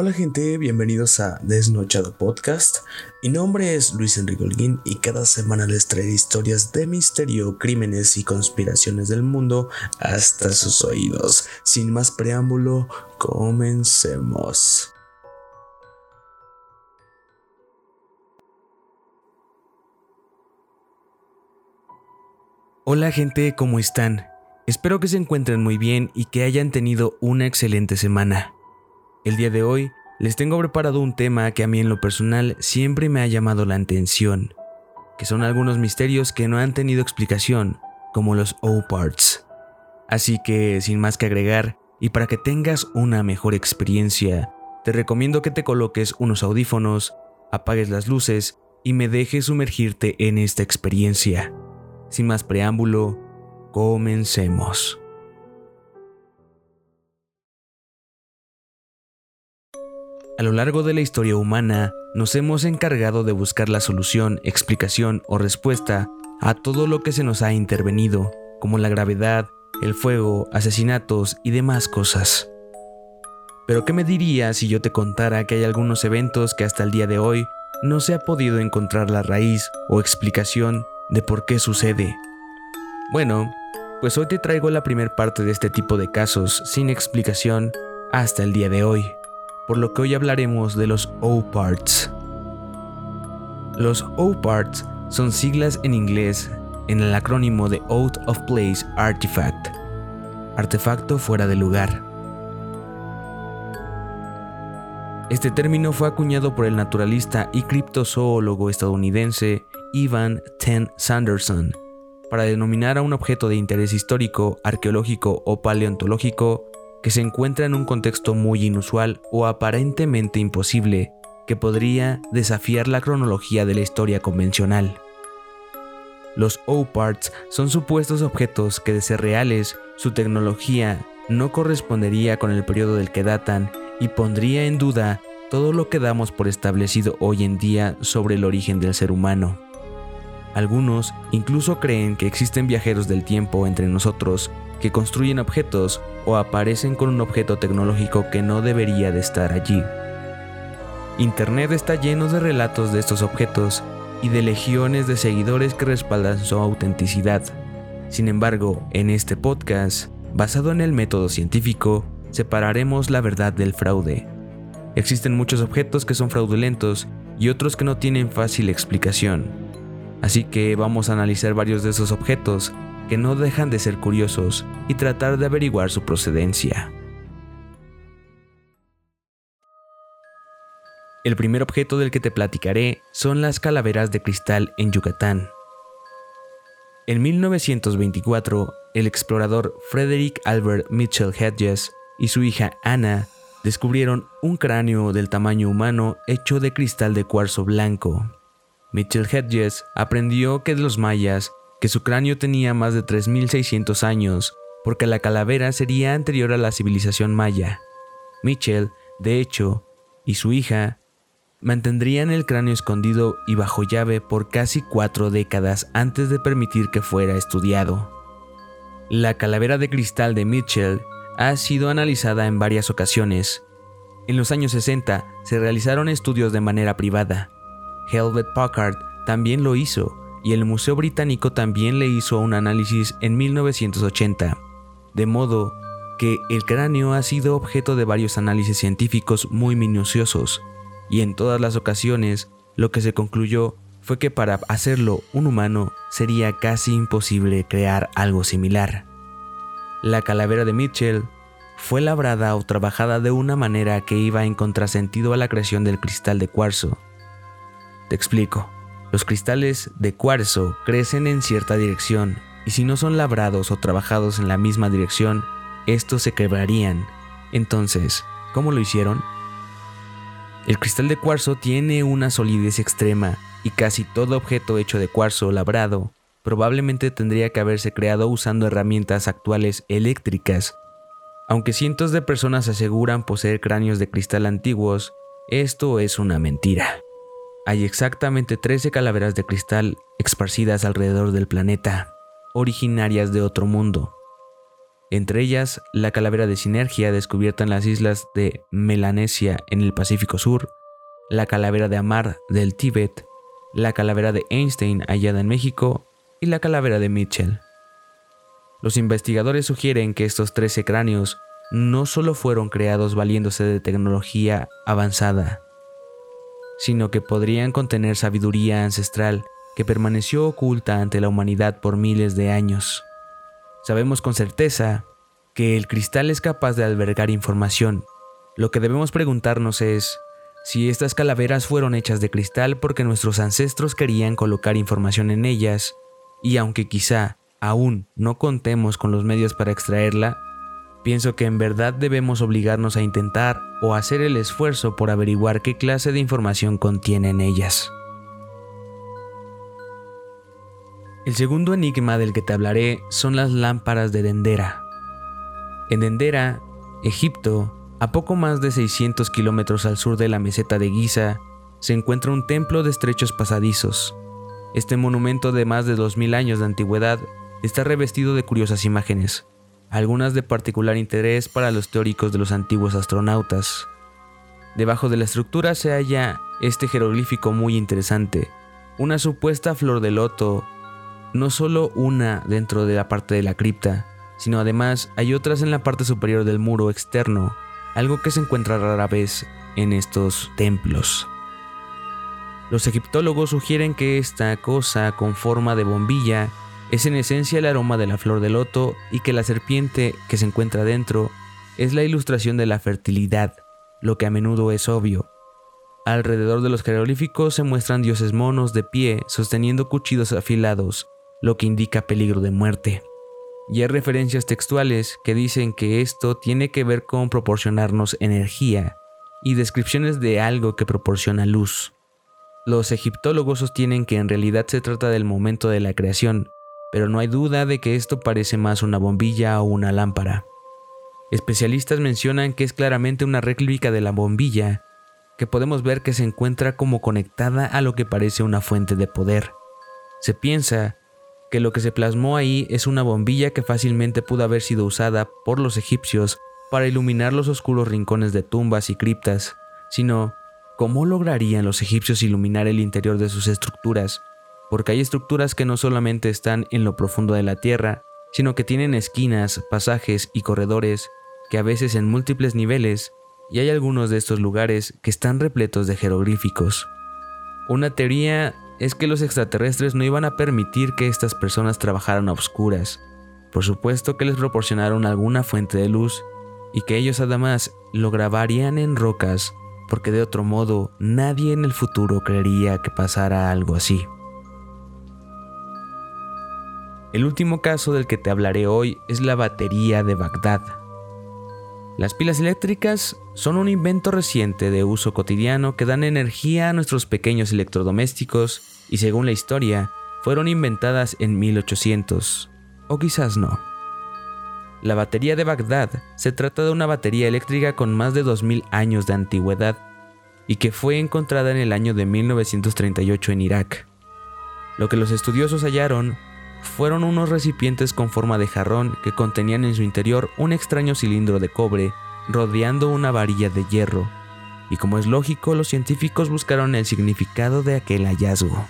Hola gente, bienvenidos a Desnochado Podcast. Mi nombre es Luis Enrique Holguín y cada semana les traeré historias de misterio, crímenes y conspiraciones del mundo hasta sus oídos. Sin más preámbulo, comencemos. Hola gente, ¿cómo están? Espero que se encuentren muy bien y que hayan tenido una excelente semana. El día de hoy les tengo preparado un tema que a mí en lo personal siempre me ha llamado la atención, que son algunos misterios que no han tenido explicación, como los O-Parts. Así que, sin más que agregar, y para que tengas una mejor experiencia, te recomiendo que te coloques unos audífonos, apagues las luces y me dejes sumergirte en esta experiencia. Sin más preámbulo, comencemos. A lo largo de la historia humana, nos hemos encargado de buscar la solución, explicación o respuesta a todo lo que se nos ha intervenido, como la gravedad, el fuego, asesinatos y demás cosas. Pero ¿qué me dirías si yo te contara que hay algunos eventos que hasta el día de hoy no se ha podido encontrar la raíz o explicación de por qué sucede? Bueno, pues hoy te traigo la primera parte de este tipo de casos sin explicación hasta el día de hoy por lo que hoy hablaremos de los O-Parts. Los O-Parts son siglas en inglés en el acrónimo de Out of Place Artifact, artefacto fuera de lugar. Este término fue acuñado por el naturalista y criptozoólogo estadounidense Ivan Ten Sanderson para denominar a un objeto de interés histórico, arqueológico o paleontológico que se encuentra en un contexto muy inusual o aparentemente imposible que podría desafiar la cronología de la historia convencional. Los O-Parts son supuestos objetos que de ser reales, su tecnología no correspondería con el periodo del que datan y pondría en duda todo lo que damos por establecido hoy en día sobre el origen del ser humano. Algunos incluso creen que existen viajeros del tiempo entre nosotros que construyen objetos o aparecen con un objeto tecnológico que no debería de estar allí. Internet está lleno de relatos de estos objetos y de legiones de seguidores que respaldan su autenticidad. Sin embargo, en este podcast, basado en el método científico, separaremos la verdad del fraude. Existen muchos objetos que son fraudulentos y otros que no tienen fácil explicación. Así que vamos a analizar varios de esos objetos que no dejan de ser curiosos y tratar de averiguar su procedencia. El primer objeto del que te platicaré son las calaveras de cristal en Yucatán. En 1924, el explorador Frederick Albert Mitchell Hedges y su hija Anna descubrieron un cráneo del tamaño humano hecho de cristal de cuarzo blanco. Mitchell Hedges aprendió que los mayas que su cráneo tenía más de 3.600 años, porque la calavera sería anterior a la civilización maya. Mitchell, de hecho, y su hija mantendrían el cráneo escondido y bajo llave por casi cuatro décadas antes de permitir que fuera estudiado. La calavera de cristal de Mitchell ha sido analizada en varias ocasiones. En los años 60 se realizaron estudios de manera privada. Helvet Packard también lo hizo, y el Museo Británico también le hizo un análisis en 1980, de modo que el cráneo ha sido objeto de varios análisis científicos muy minuciosos, y en todas las ocasiones lo que se concluyó fue que para hacerlo un humano sería casi imposible crear algo similar. La calavera de Mitchell fue labrada o trabajada de una manera que iba en contrasentido a la creación del cristal de cuarzo. Te explico. Los cristales de cuarzo crecen en cierta dirección y si no son labrados o trabajados en la misma dirección, estos se quebrarían. Entonces, ¿cómo lo hicieron? El cristal de cuarzo tiene una solidez extrema y casi todo objeto hecho de cuarzo labrado probablemente tendría que haberse creado usando herramientas actuales eléctricas. Aunque cientos de personas aseguran poseer cráneos de cristal antiguos, esto es una mentira hay exactamente 13 calaveras de cristal esparcidas alrededor del planeta, originarias de otro mundo. entre ellas la calavera de sinergia descubierta en las islas de Melanesia en el Pacífico Sur, la calavera de Amar del Tíbet, la calavera de Einstein hallada en México y la calavera de Mitchell. Los investigadores sugieren que estos 13 cráneos no solo fueron creados valiéndose de tecnología avanzada, sino que podrían contener sabiduría ancestral que permaneció oculta ante la humanidad por miles de años. Sabemos con certeza que el cristal es capaz de albergar información. Lo que debemos preguntarnos es si estas calaveras fueron hechas de cristal porque nuestros ancestros querían colocar información en ellas, y aunque quizá aún no contemos con los medios para extraerla, pienso que en verdad debemos obligarnos a intentar o hacer el esfuerzo por averiguar qué clase de información contienen ellas. El segundo enigma del que te hablaré son las lámparas de Dendera. En Dendera, Egipto, a poco más de 600 kilómetros al sur de la meseta de Giza, se encuentra un templo de estrechos pasadizos. Este monumento de más de 2000 años de antigüedad está revestido de curiosas imágenes, algunas de particular interés para los teóricos de los antiguos astronautas. Debajo de la estructura se halla este jeroglífico muy interesante, una supuesta flor de loto, no solo una dentro de la parte de la cripta, sino además hay otras en la parte superior del muro externo, algo que se encuentra rara vez en estos templos. Los egiptólogos sugieren que esta cosa con forma de bombilla es en esencia el aroma de la flor de loto y que la serpiente que se encuentra dentro es la ilustración de la fertilidad, lo que a menudo es obvio. Alrededor de los jeroglíficos se muestran dioses monos de pie sosteniendo cuchillos afilados, lo que indica peligro de muerte. Y hay referencias textuales que dicen que esto tiene que ver con proporcionarnos energía y descripciones de algo que proporciona luz. Los egiptólogos sostienen que en realidad se trata del momento de la creación, pero no hay duda de que esto parece más una bombilla o una lámpara. Especialistas mencionan que es claramente una réplica de la bombilla, que podemos ver que se encuentra como conectada a lo que parece una fuente de poder. Se piensa que lo que se plasmó ahí es una bombilla que fácilmente pudo haber sido usada por los egipcios para iluminar los oscuros rincones de tumbas y criptas, sino ¿cómo lograrían los egipcios iluminar el interior de sus estructuras porque hay estructuras que no solamente están en lo profundo de la Tierra, sino que tienen esquinas, pasajes y corredores que a veces en múltiples niveles, y hay algunos de estos lugares que están repletos de jeroglíficos. Una teoría es que los extraterrestres no iban a permitir que estas personas trabajaran a oscuras. Por supuesto que les proporcionaron alguna fuente de luz y que ellos además lo grabarían en rocas, porque de otro modo nadie en el futuro creería que pasara algo así. El último caso del que te hablaré hoy es la batería de Bagdad. Las pilas eléctricas son un invento reciente de uso cotidiano que dan energía a nuestros pequeños electrodomésticos y según la historia, fueron inventadas en 1800, o quizás no. La batería de Bagdad se trata de una batería eléctrica con más de 2000 años de antigüedad y que fue encontrada en el año de 1938 en Irak. Lo que los estudiosos hallaron fueron unos recipientes con forma de jarrón que contenían en su interior un extraño cilindro de cobre rodeando una varilla de hierro, y como es lógico, los científicos buscaron el significado de aquel hallazgo.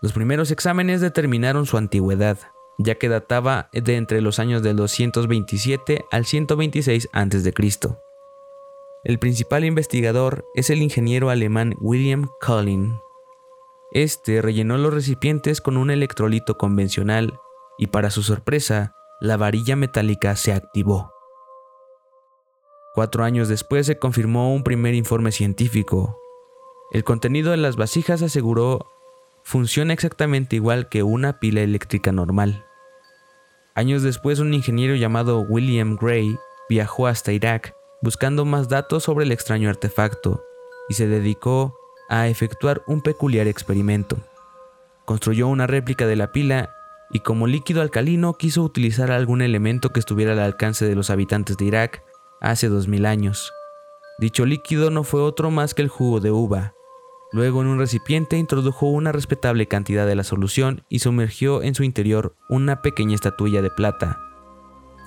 Los primeros exámenes determinaron su antigüedad, ya que databa de entre los años del 227 al 126 a.C. El principal investigador es el ingeniero alemán William Collin, este rellenó los recipientes con un electrolito convencional y para su sorpresa, la varilla metálica se activó. Cuatro años después se confirmó un primer informe científico. El contenido de las vasijas aseguró funciona exactamente igual que una pila eléctrica normal. Años después un ingeniero llamado William Gray viajó hasta Irak buscando más datos sobre el extraño artefacto y se dedicó a efectuar un peculiar experimento. Construyó una réplica de la pila y como líquido alcalino quiso utilizar algún elemento que estuviera al alcance de los habitantes de Irak hace 2000 años. Dicho líquido no fue otro más que el jugo de uva. Luego en un recipiente introdujo una respetable cantidad de la solución y sumergió en su interior una pequeña estatuilla de plata,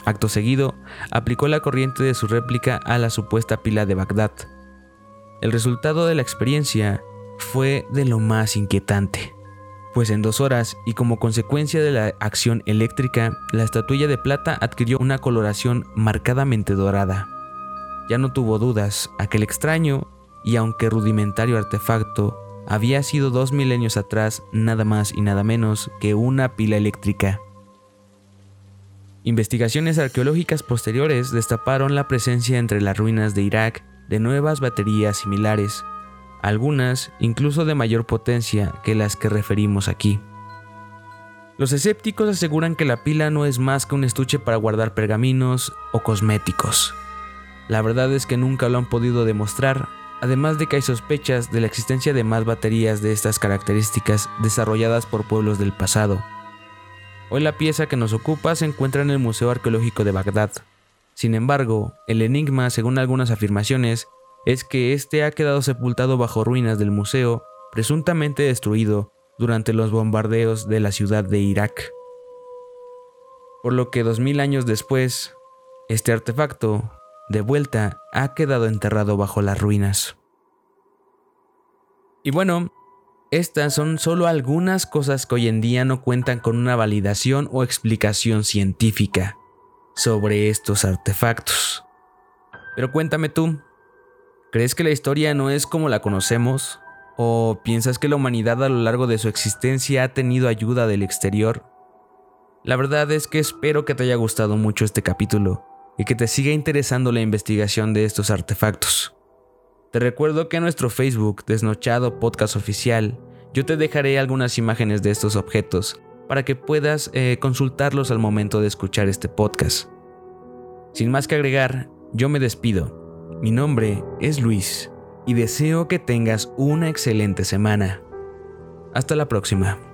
Acto seguido, aplicó la corriente de su réplica a la supuesta pila de Bagdad. El resultado de la experiencia fue de lo más inquietante, pues en dos horas y como consecuencia de la acción eléctrica, la estatuilla de plata adquirió una coloración marcadamente dorada. Ya no tuvo dudas, aquel extraño y aunque rudimentario artefacto había sido dos milenios atrás nada más y nada menos que una pila eléctrica. Investigaciones arqueológicas posteriores destaparon la presencia entre las ruinas de Irak de nuevas baterías similares, algunas incluso de mayor potencia que las que referimos aquí. Los escépticos aseguran que la pila no es más que un estuche para guardar pergaminos o cosméticos. La verdad es que nunca lo han podido demostrar, además de que hay sospechas de la existencia de más baterías de estas características desarrolladas por pueblos del pasado. Hoy la pieza que nos ocupa se encuentra en el Museo Arqueológico de Bagdad. Sin embargo, el enigma, según algunas afirmaciones, es que este ha quedado sepultado bajo ruinas del museo, presuntamente destruido durante los bombardeos de la ciudad de Irak. Por lo que dos mil años después, este artefacto, de vuelta, ha quedado enterrado bajo las ruinas. Y bueno, estas son solo algunas cosas que hoy en día no cuentan con una validación o explicación científica sobre estos artefactos. Pero cuéntame tú, ¿crees que la historia no es como la conocemos? ¿O piensas que la humanidad a lo largo de su existencia ha tenido ayuda del exterior? La verdad es que espero que te haya gustado mucho este capítulo y que te siga interesando la investigación de estos artefactos. Te recuerdo que en nuestro Facebook, Desnochado Podcast Oficial, yo te dejaré algunas imágenes de estos objetos para que puedas eh, consultarlos al momento de escuchar este podcast. Sin más que agregar, yo me despido. Mi nombre es Luis y deseo que tengas una excelente semana. Hasta la próxima.